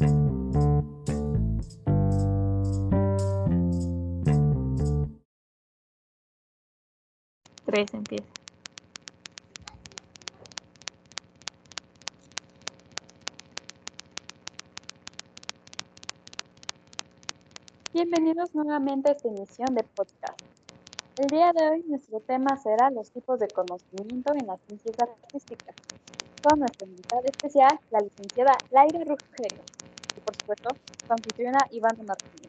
Tres empieza. Bienvenidos nuevamente a esta emisión de podcast. El día de hoy nuestro tema será los tipos de conocimiento en las ciencias artísticas, con nuestra invitada especial, la licenciada Laira Rugero, y por supuesto, su anfitriona Iván Martínez.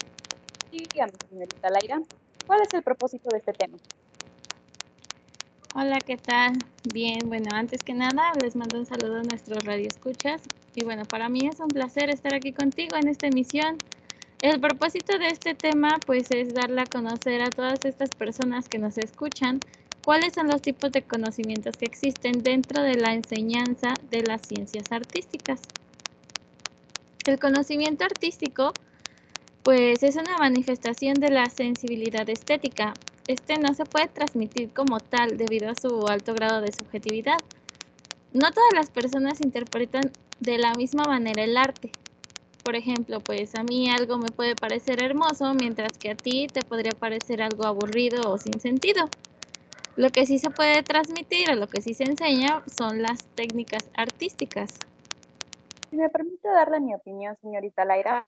Dígame, señorita Laira, ¿cuál es el propósito de este tema? Hola, ¿qué tal? Bien, bueno, antes que nada les mando un saludo a nuestros radioescuchas y bueno, para mí es un placer estar aquí contigo en esta emisión. El propósito de este tema pues es darle a conocer a todas estas personas que nos escuchan cuáles son los tipos de conocimientos que existen dentro de la enseñanza de las ciencias artísticas. El conocimiento artístico pues es una manifestación de la sensibilidad estética, este no se puede transmitir como tal debido a su alto grado de subjetividad. No todas las personas interpretan de la misma manera el arte. Por ejemplo, pues a mí algo me puede parecer hermoso, mientras que a ti te podría parecer algo aburrido o sin sentido. Lo que sí se puede transmitir o lo que sí se enseña son las técnicas artísticas. Si me permite darle mi opinión, señorita Laira,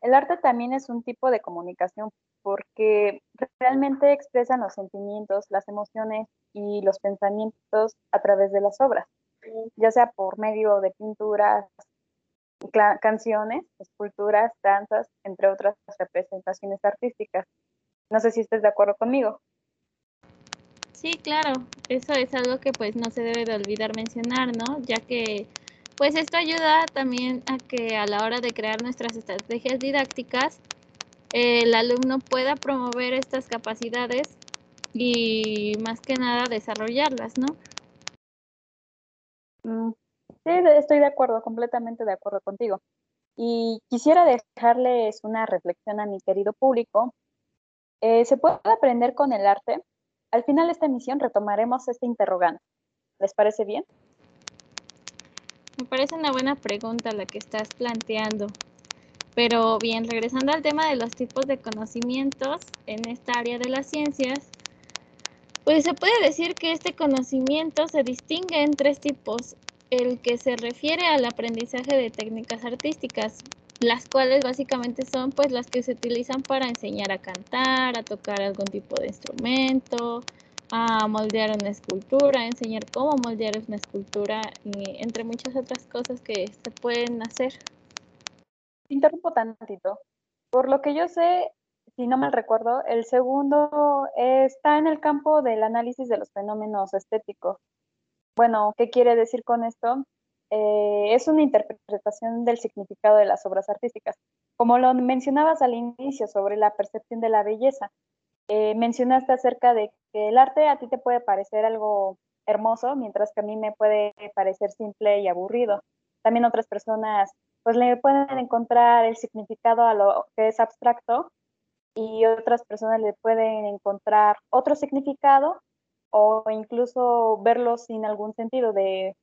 el arte también es un tipo de comunicación porque realmente expresan los sentimientos, las emociones y los pensamientos a través de las obras, ya sea por medio de pinturas, canciones, esculturas, danzas, entre otras representaciones artísticas. No sé si estés de acuerdo conmigo. Sí, claro, eso es algo que pues no se debe de olvidar mencionar, ¿no? Ya que pues esto ayuda también a que a la hora de crear nuestras estrategias didácticas el alumno pueda promover estas capacidades y más que nada desarrollarlas, ¿no? Mm, sí, estoy de acuerdo, completamente de acuerdo contigo. Y quisiera dejarles una reflexión a mi querido público. Eh, ¿Se puede aprender con el arte? Al final de esta emisión retomaremos este interrogante. ¿Les parece bien? Me parece una buena pregunta la que estás planteando. Pero bien, regresando al tema de los tipos de conocimientos en esta área de las ciencias, pues se puede decir que este conocimiento se distingue en tres tipos. El que se refiere al aprendizaje de técnicas artísticas, las cuales básicamente son pues las que se utilizan para enseñar a cantar, a tocar algún tipo de instrumento, a moldear una escultura, enseñar cómo moldear una escultura entre muchas otras cosas que se pueden hacer interrumpo tantito. Por lo que yo sé, si no mal recuerdo, el segundo está en el campo del análisis de los fenómenos estéticos. Bueno, ¿qué quiere decir con esto? Eh, es una interpretación del significado de las obras artísticas. Como lo mencionabas al inicio sobre la percepción de la belleza, eh, mencionaste acerca de que el arte a ti te puede parecer algo hermoso, mientras que a mí me puede parecer simple y aburrido. También otras personas pues le pueden encontrar el significado a lo que es abstracto y otras personas le pueden encontrar otro significado o incluso verlo sin algún sentido de,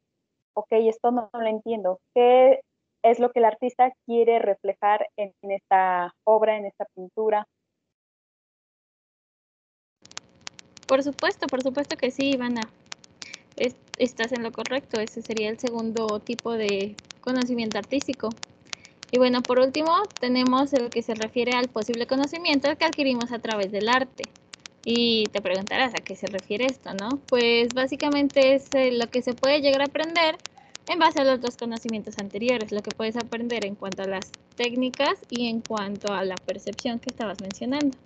ok, esto no, lo entiendo. ¿Qué es lo que el artista quiere reflejar en, esta obra, en esta pintura? Por supuesto, por supuesto que sí, Ivana. estás en lo correcto. Ese sería el segundo tipo de conocimiento artístico. Y bueno, por último, tenemos el que se refiere al posible conocimiento que adquirimos a través del arte. Y te preguntarás a qué se refiere esto, ¿no? Pues básicamente es eh, lo que se puede llegar a aprender en base a los dos conocimientos anteriores, lo que puedes aprender en cuanto a las técnicas y en cuanto a la percepción que estabas mencionando.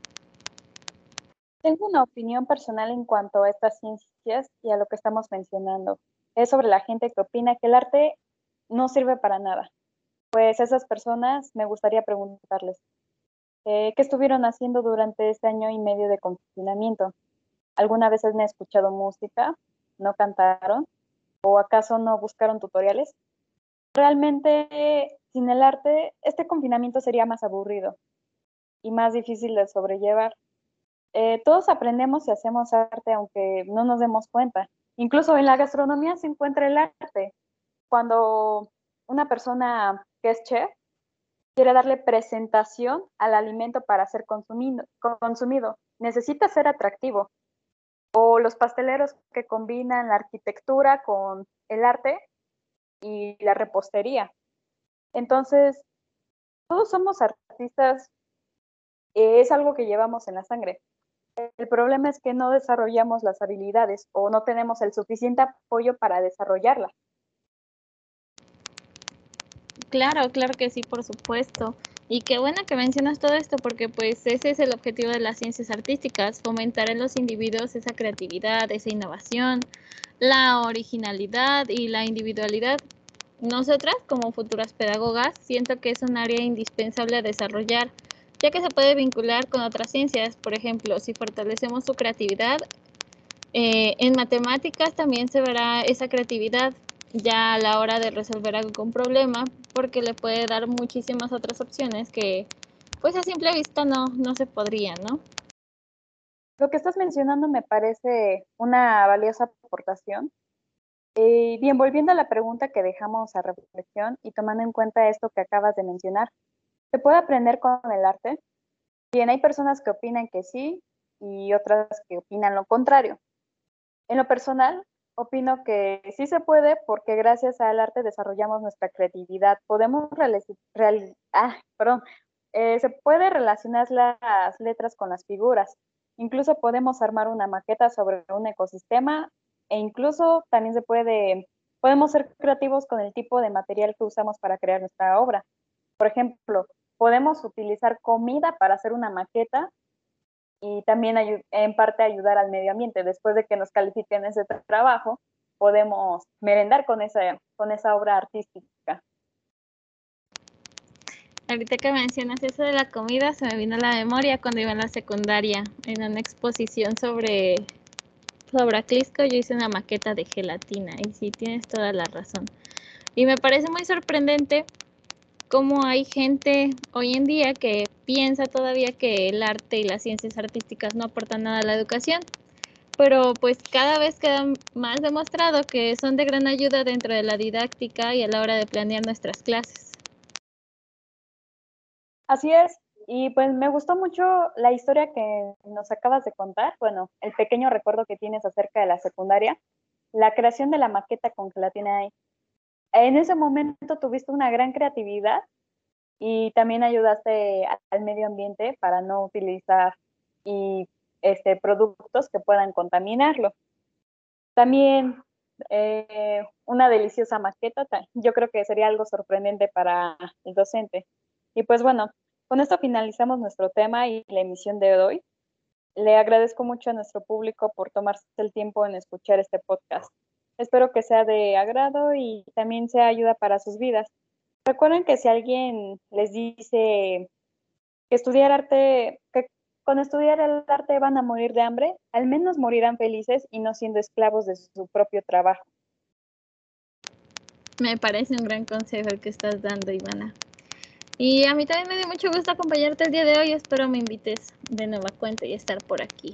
Tengo una opinión personal en cuanto a estas ciencias y a lo que estamos mencionando. Es sobre la gente que opina que el arte no sirve para nada. Pues esas personas me gustaría preguntarles, eh, ¿qué estuvieron haciendo durante este año y medio de confinamiento? ¿Alguna vez han escuchado música? ¿No cantaron? ¿O acaso no buscaron tutoriales? Realmente, sin el arte, este confinamiento sería más aburrido y más difícil de sobrellevar. Eh, todos aprendemos y hacemos arte aunque no nos demos cuenta. Incluso en la gastronomía se encuentra el arte cuando una persona que es chef quiere darle presentación al alimento para ser consumido, consumido. Necesita ser atractivo. O los pasteleros que combinan la arquitectura con el arte y la repostería. Entonces, todos somos artistas, es algo que llevamos en la sangre. El problema es que no desarrollamos las habilidades o no tenemos el suficiente apoyo para desarrollarlas. Claro, claro que sí, por supuesto. Y qué bueno que mencionas todo esto porque pues ese es el objetivo de las ciencias artísticas, fomentar en los individuos esa creatividad, esa innovación, la originalidad y la individualidad. Nosotras como futuras pedagogas siento que es un área indispensable a desarrollar, ya que se puede vincular con otras ciencias. Por ejemplo, si fortalecemos su creatividad, eh, en matemáticas también se verá esa creatividad ya a la hora de resolver algún problema, porque le puede dar muchísimas otras opciones que pues a simple vista no, no se podrían, ¿no? Lo que estás mencionando me parece una valiosa aportación. Bien, volviendo a la pregunta que dejamos a reflexión y tomando en cuenta esto que acabas de mencionar, ¿se puede aprender con el arte? Bien, hay personas que opinan que sí y otras que opinan lo contrario. En lo personal, opino que sí se puede porque gracias al arte desarrollamos nuestra creatividad. Podemos ah, eh, relacionar las letras con las figuras. Incluso podemos armar una maqueta sobre un ecosistema e incluso también se puede, podemos ser creativos con el tipo de material que usamos para crear nuestra obra. Por ejemplo, podemos utilizar comida para hacer una maqueta y también en parte ayudar al medio ambiente. Después de que nos califiquen ese trabajo, podemos merendar con esa, con esa obra artística. Ahorita que mencionas eso de la comida, se me vino a la memoria cuando iba en la secundaria, en una exposición sobre, sobre Aclisco, yo hice una maqueta de gelatina, y sí, tienes toda la razón. Y me parece muy sorprendente cómo hay gente hoy en día que piensa todavía que el arte y las ciencias artísticas no aportan nada a la educación, pero pues cada vez queda más demostrado que son de gran ayuda dentro de la didáctica y a la hora de planear nuestras clases. Así es, y pues me gustó mucho la historia que nos acabas de contar, bueno, el pequeño recuerdo que tienes acerca de la secundaria, la creación de la maqueta con gelatina en ese momento tuviste una gran creatividad y también ayudaste al medio ambiente para no utilizar y, este, productos que puedan contaminarlo. También eh, una deliciosa maqueta, yo creo que sería algo sorprendente para el docente. Y pues bueno, con esto finalizamos nuestro tema y la emisión de hoy. Le agradezco mucho a nuestro público por tomarse el tiempo en escuchar este podcast. Espero que sea de agrado y también sea ayuda para sus vidas. Recuerden que si alguien les dice que estudiar arte, que con estudiar el arte van a morir de hambre, al menos morirán felices y no siendo esclavos de su propio trabajo. Me parece un gran consejo el que estás dando, Ivana. Y a mí también me dio mucho gusto acompañarte el día de hoy. Espero me invites de nueva cuenta y estar por aquí,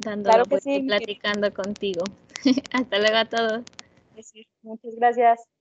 dando claro y platicando contigo. Hasta luego a todos. Muchas gracias.